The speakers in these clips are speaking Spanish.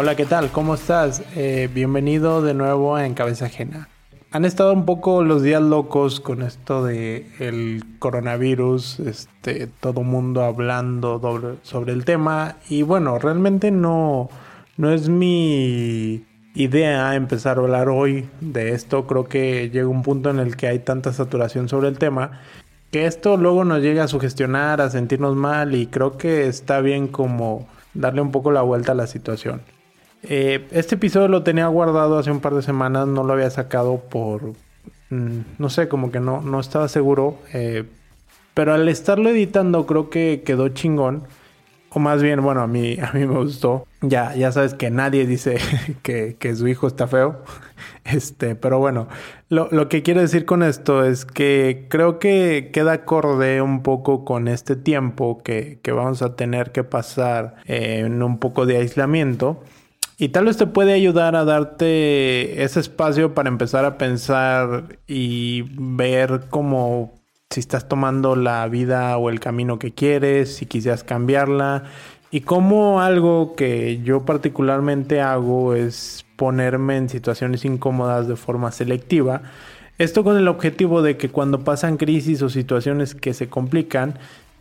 Hola, ¿qué tal? ¿Cómo estás? Eh, bienvenido de nuevo en Cabeza Ajena. Han estado un poco los días locos con esto de el coronavirus, este, todo mundo hablando sobre el tema y bueno, realmente no, no es mi idea empezar a hablar hoy de esto. Creo que llega un punto en el que hay tanta saturación sobre el tema que esto luego nos llega a sugestionar, a sentirnos mal y creo que está bien como darle un poco la vuelta a la situación. Eh, este episodio lo tenía guardado hace un par de semanas, no lo había sacado por, mm, no sé, como que no, no estaba seguro, eh, pero al estarlo editando creo que quedó chingón. O más bien, bueno, a mí, a mí me gustó. Ya, ya sabes que nadie dice que, que su hijo está feo. Este, pero bueno, lo, lo, que quiero decir con esto es que creo que queda acorde un poco con este tiempo que, que vamos a tener que pasar en un poco de aislamiento. Y tal vez te puede ayudar a darte ese espacio para empezar a pensar y ver cómo si estás tomando la vida o el camino que quieres, si quisieras cambiarla. Y como algo que yo particularmente hago es ponerme en situaciones incómodas de forma selectiva. Esto con el objetivo de que cuando pasan crisis o situaciones que se complican,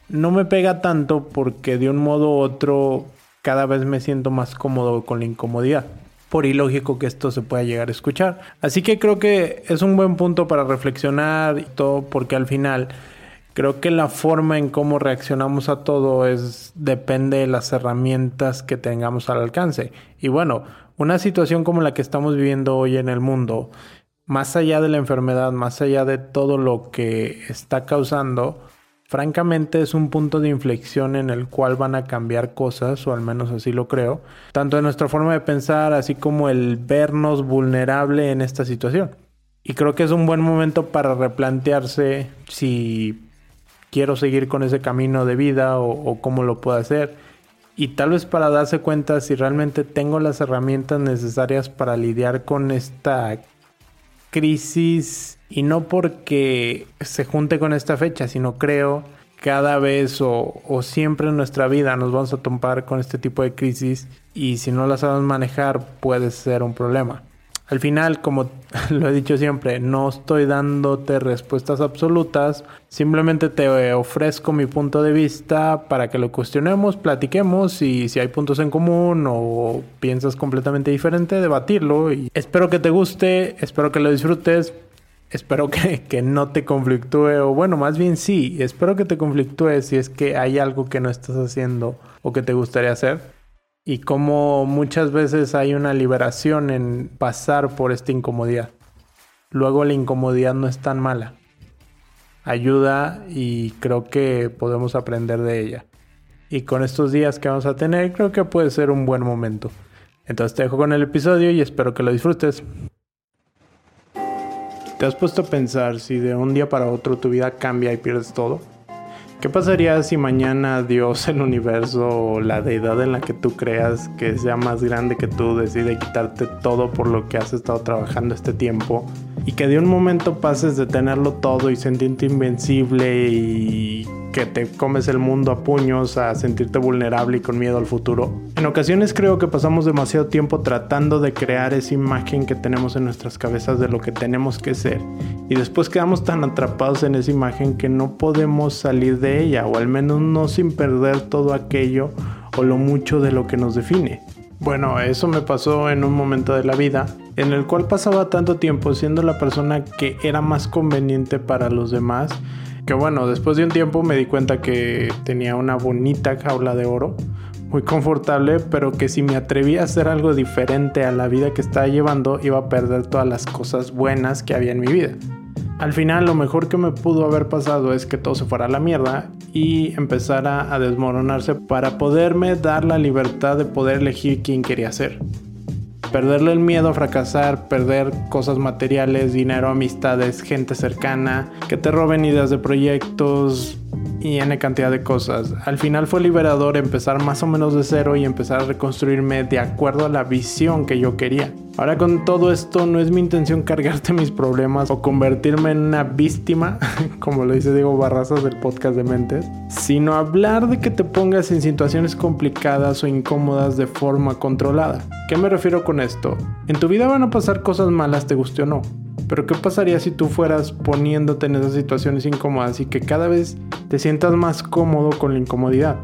no me pega tanto porque de un modo u otro cada vez me siento más cómodo con la incomodidad por ilógico que esto se pueda llegar a escuchar. Así que creo que es un buen punto para reflexionar y todo, porque al final creo que la forma en cómo reaccionamos a todo es depende de las herramientas que tengamos al alcance. Y bueno, una situación como la que estamos viviendo hoy en el mundo, más allá de la enfermedad, más allá de todo lo que está causando, Francamente es un punto de inflexión en el cual van a cambiar cosas, o al menos así lo creo, tanto en nuestra forma de pensar, así como el vernos vulnerable en esta situación. Y creo que es un buen momento para replantearse si quiero seguir con ese camino de vida o, cómo lo puedo hacer. Y tal vez para darse cuenta si realmente tengo las herramientas necesarias para lidiar con esta crisis y no porque se junte con esta fecha, sino creo cada vez o, siempre en nuestra vida nos vamos a topar con este tipo de crisis y si no las sabemos manejar puede ser un problema. Al final, como lo he dicho siempre, no estoy dándote respuestas absolutas, simplemente te ofrezco mi punto de vista para que lo cuestionemos, platiquemos y si hay puntos en común o piensas completamente diferente, debatirlo. Espero que te guste, espero que lo disfrutes, espero que, que no te conflictúe o bueno, más bien sí, espero que te conflictúe si es que hay algo que no estás haciendo o que te gustaría hacer y cómo muchas veces hay una liberación en pasar por esta incomodidad. Luego la incomodidad no es tan mala. Ayuda y creo que podemos aprender de ella. Y con estos días que vamos a tener, creo que puede ser un buen momento. Entonces te dejo con el episodio y espero que lo disfrutes. ¿Te has puesto a pensar si de un día para otro tu vida cambia y pierdes todo? ¿Qué pasaría si mañana Dios, el universo o la deidad en la que tú creas que sea más grande que tú decide quitarte todo por lo que has estado trabajando este tiempo y que de un momento pases de tenerlo todo y sentirte invencible y que te comes el mundo a puños, a sentirte vulnerable y con miedo al futuro. En ocasiones creo que pasamos demasiado tiempo tratando de crear esa imagen que tenemos en nuestras cabezas de lo que tenemos que ser. Y después quedamos tan atrapados en esa imagen que no podemos salir de ella, o al menos no sin perder todo aquello o lo mucho de lo que nos define. Bueno, eso me pasó en un momento de la vida en el cual pasaba tanto tiempo siendo la persona que era más conveniente para los demás que bueno, después de un tiempo me di cuenta que tenía una bonita jaula de oro, muy confortable, pero que si me atrevía a hacer algo diferente a la vida que estaba llevando, iba a perder todas las cosas buenas que había en mi vida. Al final lo mejor que me pudo haber pasado es que todo se fuera a la mierda y empezara a desmoronarse para poderme dar la libertad de poder elegir quién quería ser perderle el miedo a fracasar, perder cosas materiales, dinero, amistades, gente cercana, que te roben ideas de proyectos, y N cantidad de cosas. Al final fue liberador empezar más o menos de cero y empezar a reconstruirme de acuerdo a la visión que yo quería. Ahora con todo esto no es mi intención cargarte mis problemas o convertirme en una víctima, como lo dice Diego Barrazas del podcast de Mentes, sino hablar de que te pongas en situaciones complicadas o incómodas de forma controlada. ¿Qué me refiero con esto? En tu vida van a pasar cosas malas, te guste o no. Pero ¿qué pasaría si tú fueras poniéndote en esas situaciones incómodas y que cada vez te sientas más cómodo con la incomodidad?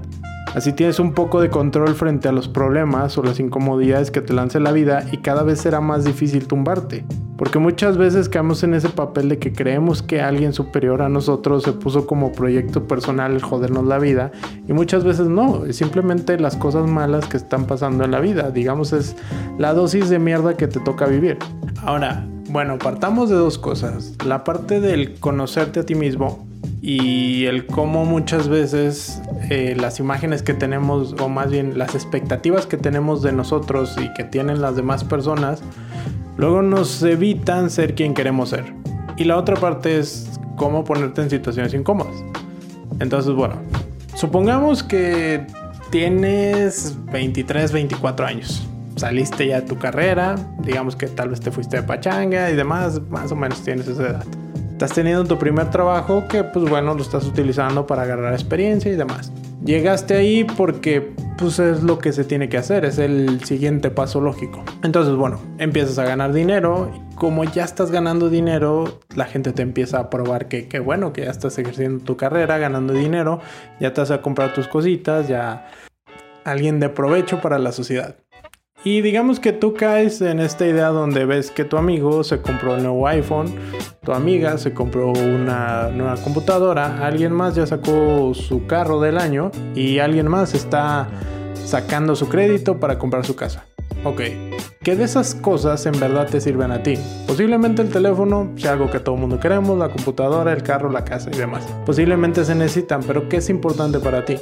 Así tienes un poco de control frente a los problemas o las incomodidades que te lance la vida y cada vez será más difícil tumbarte. Porque muchas veces caemos en ese papel de que creemos que alguien superior a nosotros se puso como proyecto personal el jodernos la vida y muchas veces no, es simplemente las cosas malas que están pasando en la vida, digamos es la dosis de mierda que te toca vivir. Ahora, bueno, partamos de dos cosas, la parte del conocerte a ti mismo y el cómo muchas veces eh, las imágenes que tenemos, o más bien las expectativas que tenemos de nosotros y que tienen las demás personas, luego nos evitan ser quien queremos ser. Y la otra parte es cómo ponerte en situaciones incómodas. Entonces, bueno, supongamos que tienes 23, 24 años. Saliste ya de tu carrera, digamos que tal vez te fuiste de pachanga y demás, más o menos tienes esa edad estás teniendo tu primer trabajo que pues bueno lo estás utilizando para agarrar experiencia y demás. Llegaste ahí porque pues es lo que se tiene que hacer, es el siguiente paso lógico. Entonces bueno, empiezas a ganar dinero y como ya estás ganando dinero, la gente te empieza a probar que, que bueno, que ya estás ejerciendo tu carrera, ganando dinero, ya te vas a comprar tus cositas, ya alguien de provecho para la sociedad. Y digamos que tú caes en esta idea donde ves que tu amigo se compró el nuevo iPhone, tu amiga se compró una nueva computadora, alguien más ya sacó su carro del año y alguien más está sacando su crédito para comprar su casa. Ok, ¿qué de esas cosas en verdad te sirven a ti? Posiblemente el teléfono sea algo que todo mundo queremos, la computadora, el carro, la casa y demás. Posiblemente se necesitan, pero ¿qué es importante para ti?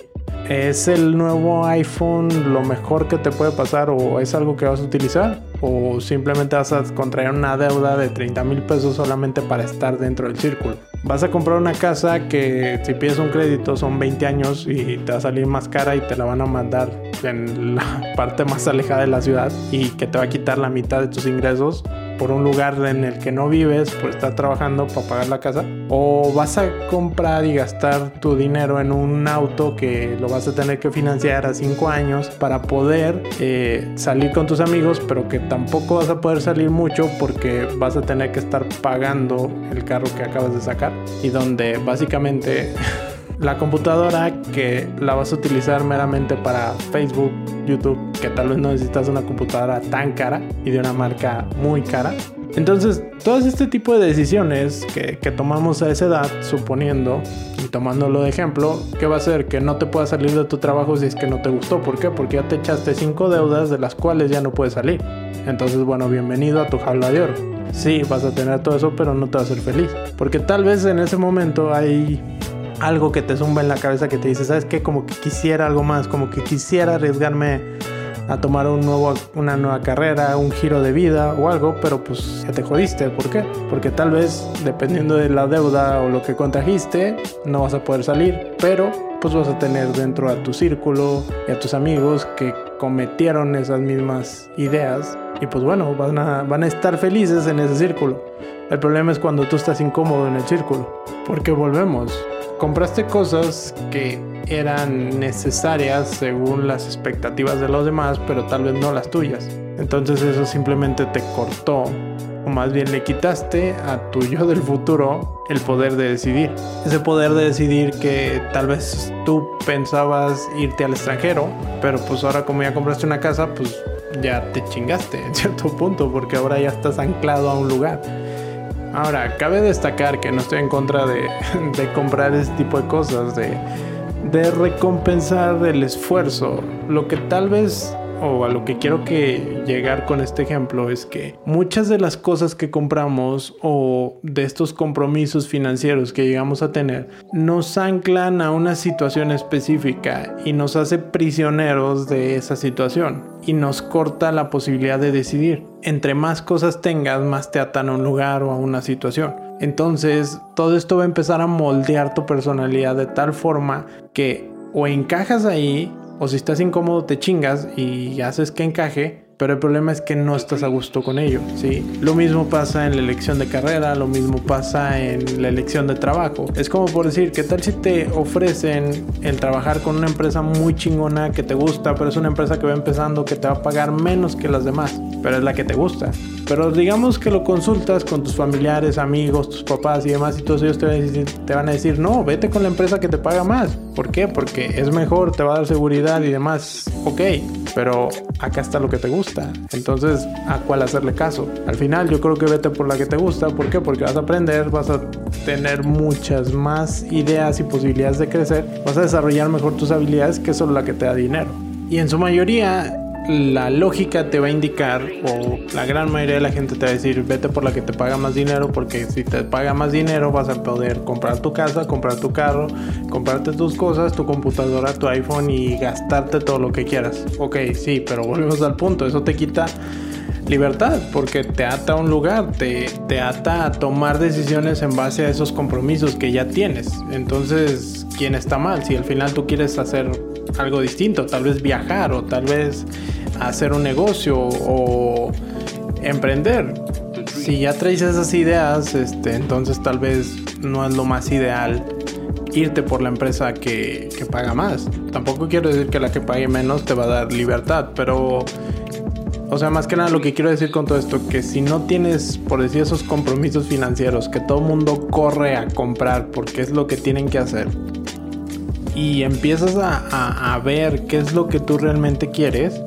¿Es el nuevo iPhone lo mejor que te puede pasar o es algo que vas a utilizar? ¿O simplemente vas a contraer una deuda de 30 mil pesos solamente para estar dentro del círculo? Vas a comprar una casa que si pides un crédito son 20 años y te va a salir más cara y te la van a mandar en la parte más alejada de la ciudad y que te va a quitar la mitad de tus ingresos por un lugar en el que no vives por estar trabajando para pagar la casa. O vas a comprar y gastar tu dinero en un auto que lo vas a tener que financiar a 5 años para poder eh, salir con tus amigos pero que tampoco vas a poder salir mucho porque vas a tener que estar pagando el carro que acabas de sacar y donde básicamente la computadora que la vas a utilizar meramente para Facebook, YouTube, que tal vez no necesitas una computadora tan cara y de una marca muy cara. Entonces, todo este tipo de decisiones que, que, tomamos a esa edad, suponiendo y tomándolo de ejemplo, ¿qué va a hacer? Que no te puedas salir de tu trabajo si es que no te gustó. ¿Por qué? Porque ya te echaste cinco deudas de las cuales ya no puedes salir. Entonces, bueno, bienvenido a tu jaula de oro. Sí, vas a tener todo eso, pero no te va a hacer feliz. Porque tal vez en ese momento hay algo que te zumba en la cabeza que te dice, ¿sabes qué? Como que quisiera algo más, como que quisiera arriesgarme a tomar un nuevo, una nueva carrera, un giro de vida o algo, pero pues ya te jodiste. ¿Por qué? Porque tal vez dependiendo de la deuda o lo que contrajiste, no vas a poder salir, pero pues vas a tener dentro a tu círculo y a tus amigos que cometieron esas mismas ideas y pues bueno, van a, van a estar felices en ese círculo. El problema es cuando tú estás incómodo en el círculo, porque volvemos, compraste cosas que eran necesarias según las expectativas de los demás, pero tal vez no las tuyas. Entonces eso simplemente te cortó, o más bien le quitaste a tu yo del futuro el poder de decidir. Ese poder de decidir que tal vez tú pensabas irte al extranjero, pero pues ahora como ya compraste una casa, pues ya te chingaste en cierto punto, porque ahora ya estás anclado a un lugar. Ahora, cabe destacar que no estoy en contra de, comprar ese tipo de cosas, de, recompensar el esfuerzo. Lo que tal vez o a lo que quiero que llegar con este ejemplo es que muchas de las cosas que compramos o de estos compromisos financieros que llegamos a tener nos anclan a una situación específica y nos hace prisioneros de esa situación y nos corta la posibilidad de decidir. Entre más cosas tengas, más te atan a un lugar o a una situación. Entonces, todo esto va a empezar a moldear tu personalidad de tal forma que o encajas ahí, o si estás incómodo te chingas y haces que encaje, pero el problema es que no estás a gusto con ello, ¿sí? Lo mismo pasa en la elección de carrera, lo mismo pasa en la elección de trabajo. Es como por decir, ¿qué tal si te ofrecen el trabajar con una empresa muy chingona que te gusta, pero es una empresa que va empezando que te va a pagar menos que las demás, pero es la que te gusta? Pero digamos que lo consultas con tus familiares, amigos, tus papás y demás y todos ellos te van, a decir, no, vete con la empresa que te paga más. ¿Por qué? Porque es mejor, te va a dar seguridad y demás. Ok, pero acá está lo que te gusta. Entonces, ¿a cuál hacerle caso? Al final yo creo que vete por la que te gusta. ¿Por qué? Porque vas a aprender, vas a tener muchas más ideas y posibilidades de crecer. Vas a desarrollar mejor tus habilidades que solo la que te da dinero. Y en su mayoría la lógica te va a indicar, o la gran mayoría de la gente te va a decir, vete por la que te paga más dinero, porque si te paga más dinero vas a poder comprar tu casa, comprar tu carro, comprarte tus cosas, tu computadora, tu iPhone y gastarte todo lo que quieras. Ok, sí, pero volvemos al punto, eso te quita libertad porque te ata a un lugar, te, te ata a tomar decisiones en base a esos compromisos que ya tienes. Entonces, ¿quién está mal? Si al final tú quieres hacer algo distinto, tal vez viajar o tal vez hacer un negocio o emprender. Si ya traes esas ideas, este, entonces tal vez no es lo más ideal irte por la empresa que, que paga más. Tampoco quiero decir que la que pague menos te va a dar libertad, pero o sea, más que nada lo que quiero decir con todo esto, que si no tienes, por decir, esos compromisos financieros que todo mundo corre a comprar porque es lo que tienen que hacer, y empiezas a, ver qué es lo que tú realmente quieres,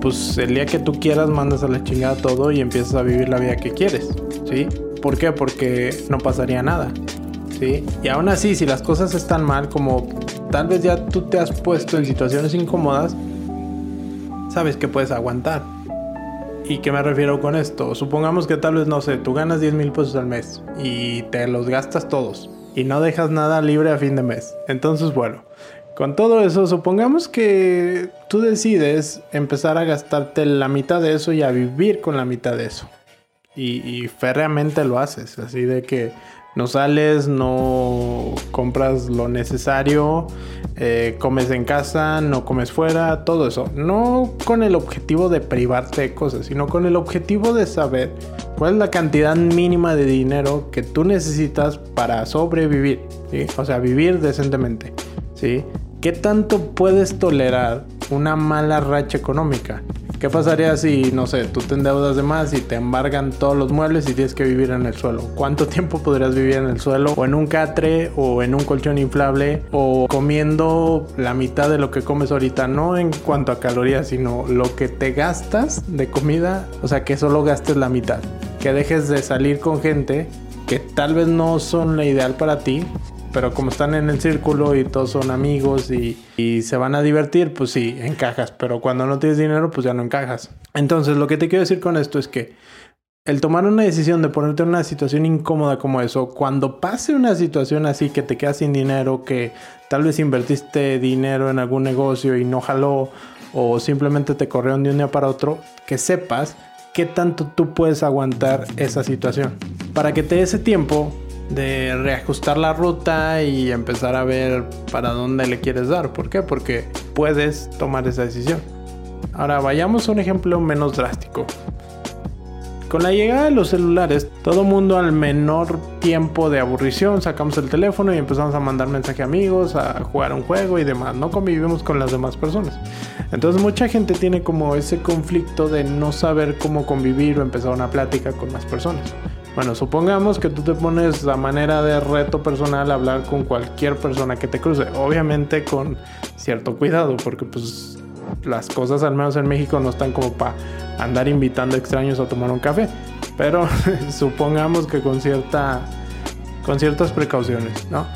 pues el día que tú quieras mandas a la chingada todo y empiezas a vivir la vida que quieres, ¿sí? ¿Por qué? Porque no pasaría nada, ¿sí? Y aún así, si las cosas están mal, como tal vez ya tú te has puesto en situaciones incómodas, sabes que puedes aguantar. ¿Y qué me refiero con esto? Supongamos que tal vez, no sé, tú ganas 10 mil pesos al mes y te los gastas todos y no dejas nada libre a fin de mes. Entonces, bueno, con todo eso, supongamos que tú decides empezar a gastarte la mitad de eso y a vivir con la mitad de eso. Y, y férreamente lo haces, así de que no sales, no compras lo necesario, eh, comes en casa, no comes fuera, todo eso. No con el objetivo de privarte de cosas, sino con el objetivo de saber cuál es la cantidad mínima de dinero que tú necesitas para sobrevivir, O sea, vivir decentemente, ¿sí? ¿Qué tanto puedes tolerar una mala racha económica? ¿Qué pasaría si, no sé, tú te endeudas de más y te embargan todos los muebles y tienes que vivir en el suelo? ¿Cuánto tiempo podrías vivir en el suelo? O en un catre, o en un colchón inflable, o comiendo la mitad de lo que comes ahorita, no en cuanto a calorías, sino lo que te gastas de comida, o sea, que solo gastes la mitad. Que dejes de salir con gente que tal vez no son la ideal para ti, pero como están en el círculo y todos son amigos y, se van a divertir, pues sí, encajas. Pero cuando no tienes dinero, pues ya no encajas. Entonces, lo que te quiero decir con esto es que el tomar una decisión de ponerte en una situación incómoda como eso, cuando pase una situación así que te quedas sin dinero, que tal vez invertiste dinero en algún negocio y no jaló, o simplemente te corrieron de un día para otro, que sepas qué tanto tú puedes aguantar esa situación. Para que te dé ese tiempo de reajustar la ruta y empezar a ver para dónde le quieres dar. ¿Por qué? Porque puedes tomar esa decisión. Ahora vayamos a un ejemplo menos drástico. Con la llegada de los celulares, todo mundo al menor tiempo de aburrición sacamos el teléfono y empezamos a mandar mensaje a amigos, a jugar un juego y demás. No convivimos con las demás personas. Entonces mucha gente tiene como ese conflicto de no saber cómo convivir o empezar una plática con más personas. Bueno, supongamos que tú te pones la manera de reto personal a hablar con cualquier persona que te cruce. Obviamente con cierto cuidado, porque pues las cosas al menos en México no están como para andar invitando extraños a tomar un café. Pero supongamos que con cierta con ciertas precauciones, ¿no?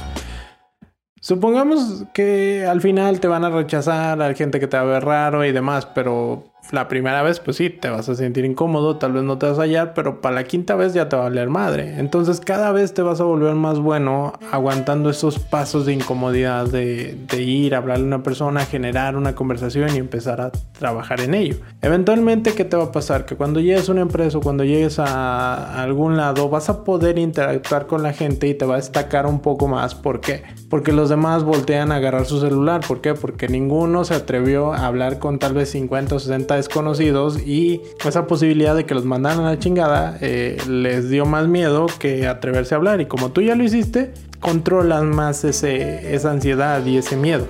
Supongamos que al final te van a rechazar, hay gente que te va a ver raro y demás, pero La primera vez, pues sí, te vas a sentir incómodo, tal vez no te vas a hallar, pero para la quinta vez ya te va a valer madre. Entonces cada vez te vas a volver más bueno aguantando esos pasos de incomodidad de, de ir a hablarle a una persona, generar una conversación y empezar a trabajar en ello. Eventualmente, ¿qué te va a pasar? Que cuando llegues a una empresa o cuando llegues a algún lado, vas a poder interactuar con la gente y te va a destacar un poco más. ¿Por qué? Porque los demás voltean a agarrar su celular. ¿Por qué? Porque ninguno se atrevió a hablar con tal vez 50 o 60 desconocidos y esa posibilidad de que los mandaran a la chingada eh, les dio más miedo que atreverse a hablar. Y como tú ya lo hiciste, controlas más ese, esa ansiedad y ese miedo.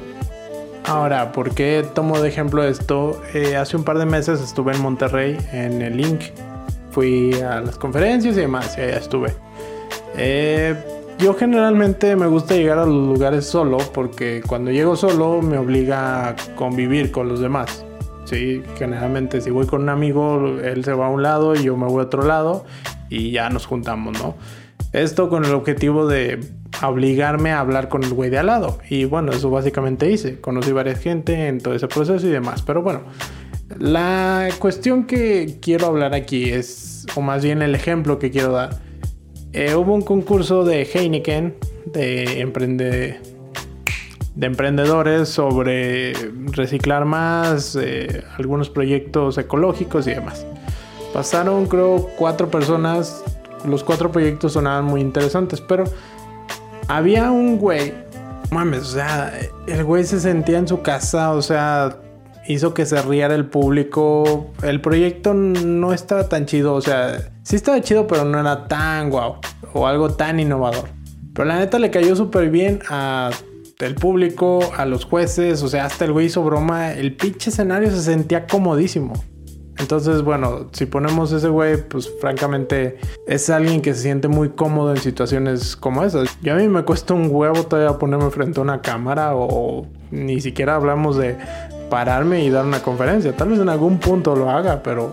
Ahora, ¿por qué tomo de ejemplo esto? Eh, hace un par de meses estuve en Monterrey, en el Link. Fui a las conferencias y demás, y allá estuve. Eh, yo generalmente me gusta llegar a los lugares solo porque cuando llego solo me obliga a convivir con los demás. Sí, generalmente si voy con un amigo, él se va a un lado y yo me voy a otro lado y ya nos juntamos, ¿no? Esto con el objetivo de obligarme a hablar con el güey de al lado. Y bueno, eso básicamente hice. Conocí varias gente en todo ese proceso y demás. Pero bueno, la cuestión que quiero hablar aquí es, o más bien el ejemplo que quiero dar. Eh, hubo un concurso de Heineken de, emprende, de emprendedores sobre reciclar más, eh, algunos proyectos ecológicos y demás. Pasaron creo cuatro personas, los cuatro proyectos sonaban muy interesantes, pero había un güey, mames, o sea, el güey se sentía en su casa, o sea, hizo que se riera el público. El proyecto no estaba tan chido, o sea, sí estaba chido, pero no era tan guau o algo tan innovador. Pero la neta le cayó súper bien a el público, a los jueces, o sea, hasta el güey hizo broma. El pinche escenario se sentía comodísimo. Entonces, bueno, si ponemos ese güey, pues francamente es alguien que se siente muy cómodo en situaciones como esas. Y a mí me cuesta un huevo todavía ponerme frente a una cámara o ni siquiera hablamos de pararme y dar una conferencia. Tal vez en algún punto lo haga, pero,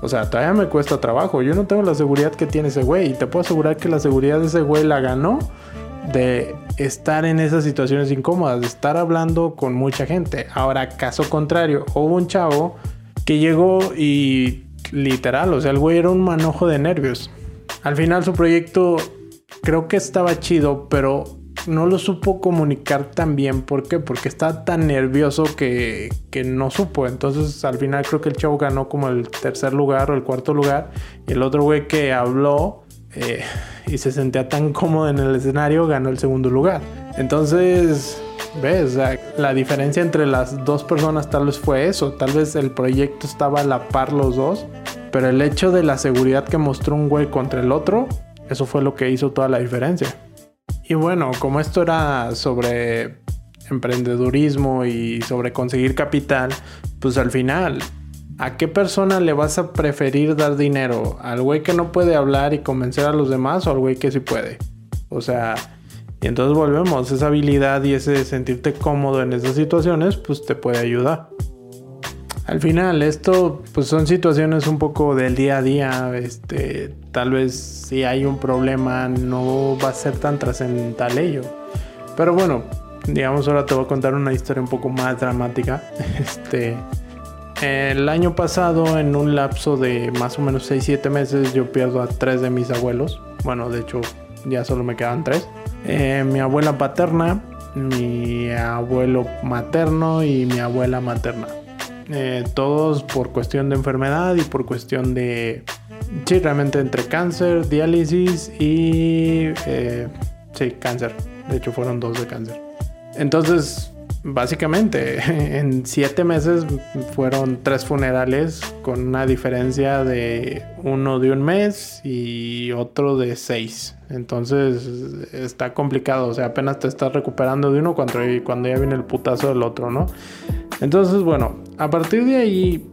o sea, todavía me cuesta trabajo. Yo no tengo la seguridad que tiene ese güey y te puedo asegurar que la seguridad de ese güey la ganó de estar en esas situaciones incómodas, estar hablando con mucha gente. Ahora, caso contrario, hubo un chavo que llegó y literal, o sea, el güey era un manojo de nervios. Al final su proyecto creo que estaba chido, pero no lo supo comunicar tan bien. ¿Por qué? Porque estaba tan nervioso que, que, no supo. Entonces al final creo que el chavo ganó como el tercer lugar o el cuarto lugar. Y el otro güey que habló eh, y se sentía tan cómodo en el escenario ganó el segundo lugar. Entonces ¿Ves? la diferencia entre las dos personas tal vez fue eso. Tal vez el proyecto estaba a la par los dos. Pero el hecho de la seguridad que mostró un güey contra el otro, eso fue lo que hizo toda la diferencia. Y bueno, como esto era sobre emprendedurismo y sobre conseguir capital, pues al final, ¿a qué persona le vas a preferir dar dinero? ¿Al güey que no puede hablar y convencer a los demás o al güey que sí puede? O sea, y entonces volvemos, esa habilidad y ese sentirte cómodo en esas situaciones, pues te puede ayudar. Al final, esto pues son situaciones un poco del día a día. Este, tal vez si hay un problema no va a ser tan trascendental ello. Pero bueno, digamos ahora te voy a contar una historia un poco más dramática. Este, el año pasado, en un lapso de más o menos 6-7 meses, yo pierdo a tres de mis abuelos. Bueno, de hecho, ya solo me quedan tres. Eh, mi abuela paterna, mi abuelo materno y mi abuela materna. Eh, todos por cuestión de enfermedad y por cuestión de... Sí, realmente entre cáncer, diálisis y... Eh, sí, cáncer. De hecho fueron dos de cáncer. Entonces, básicamente en siete meses fueron tres funerales con una diferencia de uno de un mes y otro de seis. Entonces está complicado, o sea, apenas te estás recuperando de uno cuando, cuando ya viene el putazo del otro, ¿no? Entonces, bueno, a partir de ahí,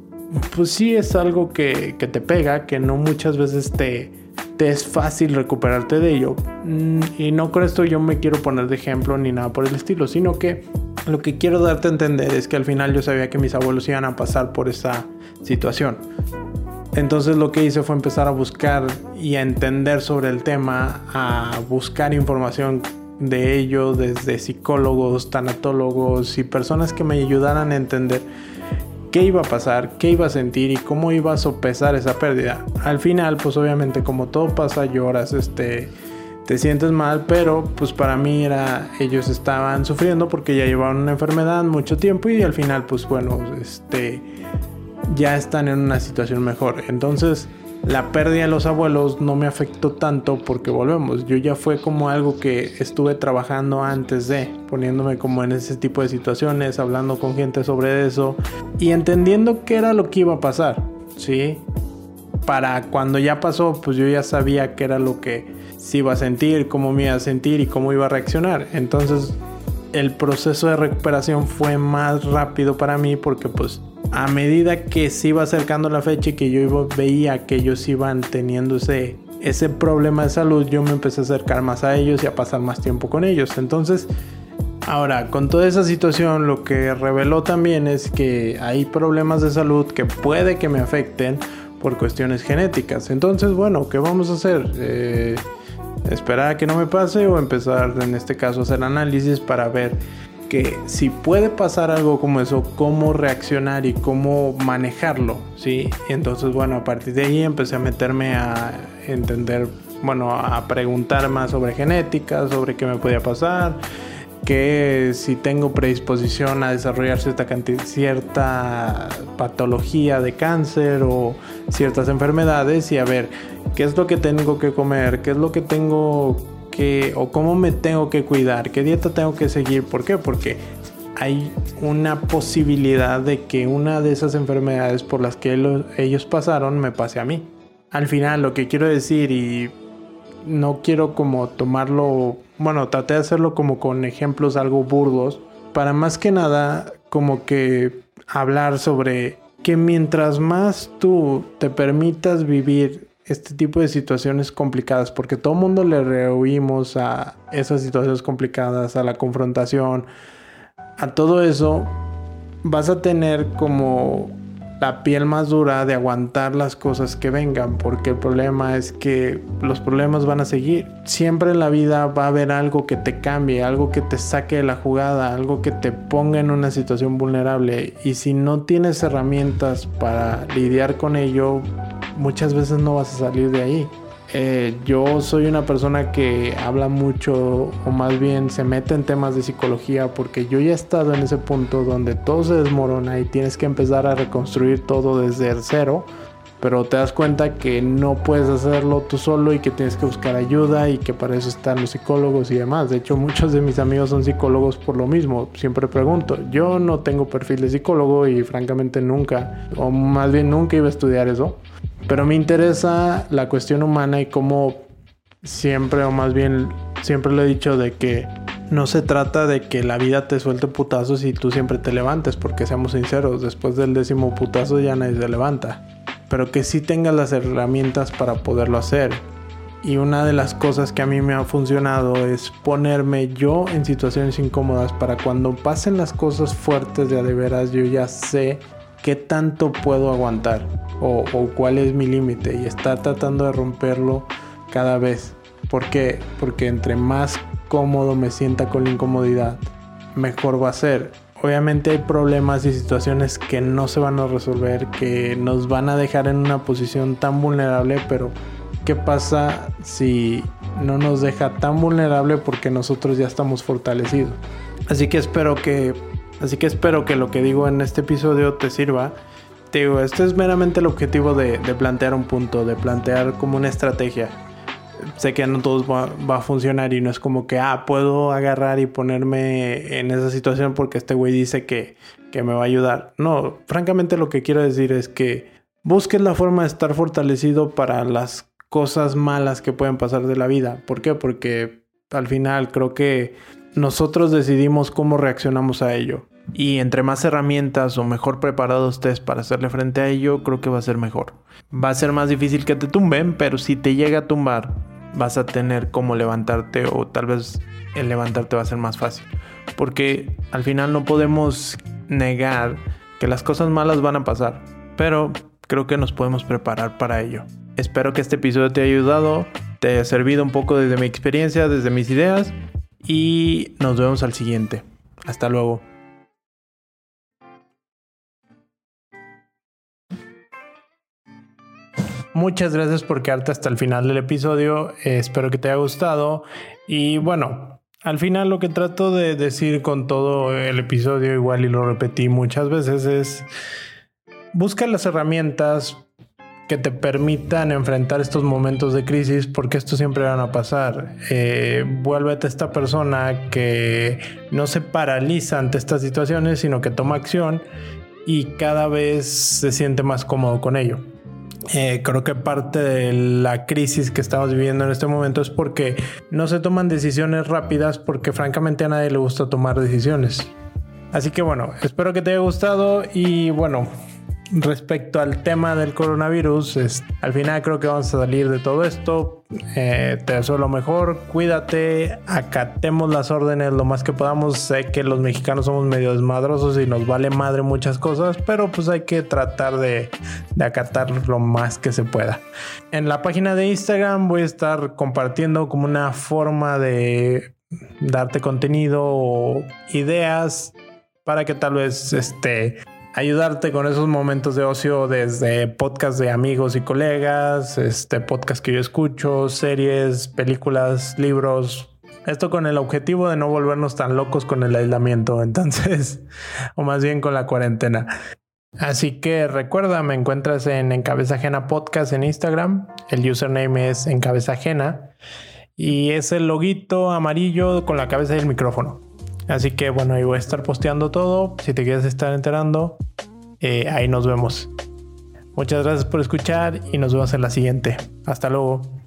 pues sí es algo que, que te pega, que no muchas veces te, te es fácil recuperarte de ello. Mm, y no con esto yo me quiero poner de ejemplo ni nada por el estilo, sino que lo que quiero darte a entender es que al final yo sabía que mis abuelos iban a pasar por esa situación. Entonces lo que hice fue empezar a buscar y a entender sobre el tema, a buscar información de ello desde psicólogos, tanatólogos y personas que me ayudaran a entender qué iba a pasar, qué iba a sentir y cómo iba a sopesar esa pérdida. Al final, pues obviamente como todo pasa, lloras, este, te sientes mal, pero pues para mí era, ellos estaban sufriendo porque ya llevaban una enfermedad mucho tiempo y al final, pues bueno, este, ya están en una situación mejor. Entonces, la pérdida de los abuelos no me afectó tanto porque volvemos, yo ya fue como algo que estuve trabajando antes de, poniéndome como en ese tipo de situaciones, hablando con gente sobre eso y entendiendo qué era lo que iba a pasar, ¿sí? Para cuando ya pasó, pues yo ya sabía qué era lo que se iba a sentir, cómo me iba a sentir y cómo iba a reaccionar. Entonces, el proceso de recuperación fue más rápido para mí porque pues a medida que se iba acercando la fecha y que yo veía que ellos iban teniendo ese, ese problema de salud, yo me empecé a acercar más a ellos y a pasar más tiempo con ellos. Entonces, ahora, con toda esa situación, lo que reveló también es que hay problemas de salud que puede que me afecten por cuestiones genéticas. Entonces, bueno, ¿qué vamos a hacer? Eh, esperar a que no me pase o empezar en este caso a hacer análisis para ver que si puede pasar algo como eso, cómo reaccionar y cómo manejarlo, ¿sí? Y entonces, bueno, a partir de ahí empecé a meterme a entender, bueno, a preguntar más sobre genética, sobre qué me podía pasar, que si tengo predisposición a desarrollar cierta, cierta patología de cáncer o ciertas enfermedades y a ver qué es lo que tengo que comer, qué es lo que tengo o cómo me tengo que cuidar, qué dieta tengo que seguir. ¿Por qué? Porque hay una posibilidad de que una de esas enfermedades por las que ellos pasaron me pase a mí. Al final lo que quiero decir y no quiero como tomarlo, bueno, traté de hacerlo como con ejemplos algo burdos, para más que nada como que hablar sobre que mientras más tú te permitas vivir este tipo de situaciones complicadas, porque todo el mundo le rehuimos a esas situaciones complicadas, a la confrontación, a todo eso, vas a tener como la piel más dura de aguantar las cosas que vengan, porque el problema es que los problemas van a seguir. Siempre en la vida va a haber algo que te cambie, algo que te saque de la jugada, algo que te ponga en una situación vulnerable. Y si no tienes herramientas para lidiar con ello, muchas veces no vas a salir de ahí. Eh, yo soy una persona que habla mucho o más bien se mete en temas de psicología porque yo ya he estado en ese punto donde todo se desmorona y tienes que empezar a reconstruir todo desde el cero pero te das cuenta que no puedes hacerlo tú solo y que tienes que buscar ayuda y que para eso están los psicólogos y demás. De hecho, muchos de mis amigos son psicólogos por lo mismo. Siempre pregunto, yo no tengo perfil de psicólogo y francamente nunca, o más bien nunca iba a estudiar eso, pero me interesa la cuestión humana y cómo siempre, o más bien siempre lo he dicho de que no se trata de que la vida te suelte putazos y tú siempre te levantes, porque seamos sinceros, después del décimo putazo ya nadie se levanta pero que sí tengas las herramientas para poderlo hacer. Y una de las cosas que a mí me ha funcionado es ponerme yo en situaciones incómodas para cuando pasen las cosas fuertes de de veras yo ya sé qué tanto puedo aguantar o, cuál es mi límite y estar tratando de romperlo cada vez. ¿Por qué? Porque entre más cómodo me sienta con la incomodidad, mejor va a ser obviamente hay problemas y situaciones que no se van a resolver, que nos van a dejar en una posición tan vulnerable, pero ¿qué pasa si no nos deja tan vulnerable porque nosotros ya estamos fortalecidos? Así que espero que así que espero que lo que digo en este episodio te sirva. Digo, este es meramente el objetivo de, de plantear un punto, de plantear como una estrategia sé que no todos va, a funcionar y no es como que, ah, puedo agarrar y ponerme en esa situación porque este güey dice que, que me va a ayudar. No, francamente lo que quiero decir es que busques la forma de estar fortalecido para las cosas malas que pueden pasar de la vida. ¿Por qué? Porque al final creo que nosotros decidimos cómo reaccionamos a ello. Y entre más herramientas o mejor preparados estés para hacerle frente a ello, creo que va a ser mejor. Va a ser más difícil que te tumben, pero si te llega a tumbar, vas a tener cómo levantarte o tal vez el levantarte va a ser más fácil. Porque al final no podemos negar que las cosas malas van a pasar, pero creo que nos podemos preparar para ello. Espero que este episodio te haya ayudado, te haya servido un poco desde mi experiencia, desde mis ideas y nos vemos al siguiente. Hasta luego. Muchas gracias por quedarte hasta el final del episodio. espero que te haya gustado. Y bueno, al final lo que trato de decir con todo el episodio, igual y lo repetí muchas veces, es busca las herramientas que te permitan enfrentar estos momentos de crisis, porque esto siempre van a pasar. Eh, vuélvete esta persona que no se paraliza ante estas situaciones, sino que toma acción y cada vez se siente más cómodo con ello. Eh, creo que parte de la crisis que estamos viviendo en este momento es porque no se toman decisiones rápidas porque francamente a nadie le gusta tomar decisiones. Así que bueno, espero que te haya gustado y bueno, respecto al tema del coronavirus, al final creo que vamos a salir de todo esto. Eh, te deseo lo mejor, cuídate, acatemos las órdenes lo más que podamos. Sé que los mexicanos somos medio desmadrosos y nos vale madre muchas cosas, pero pues hay que tratar de, de acatar lo más que se pueda. En la página de Instagram voy a estar compartiendo como una forma de darte contenido o ideas para que tal vez este ayudarte con esos momentos de ocio desde podcast de amigos y colegas, este podcast que yo escucho, series, películas, libros. Esto con el objetivo de no volvernos tan locos con el aislamiento, entonces, o más bien con la cuarentena. Así que recuerda, me encuentras en Encabeza Ajena Podcast en Instagram. El username es Encabeza Ajena y es el loguito amarillo con la cabeza del micrófono. Así que bueno, ahí voy a estar posteando todo. Si te quieres estar enterando, eh, ahí nos vemos. Muchas gracias por escuchar y nos vemos en la siguiente. Hasta luego.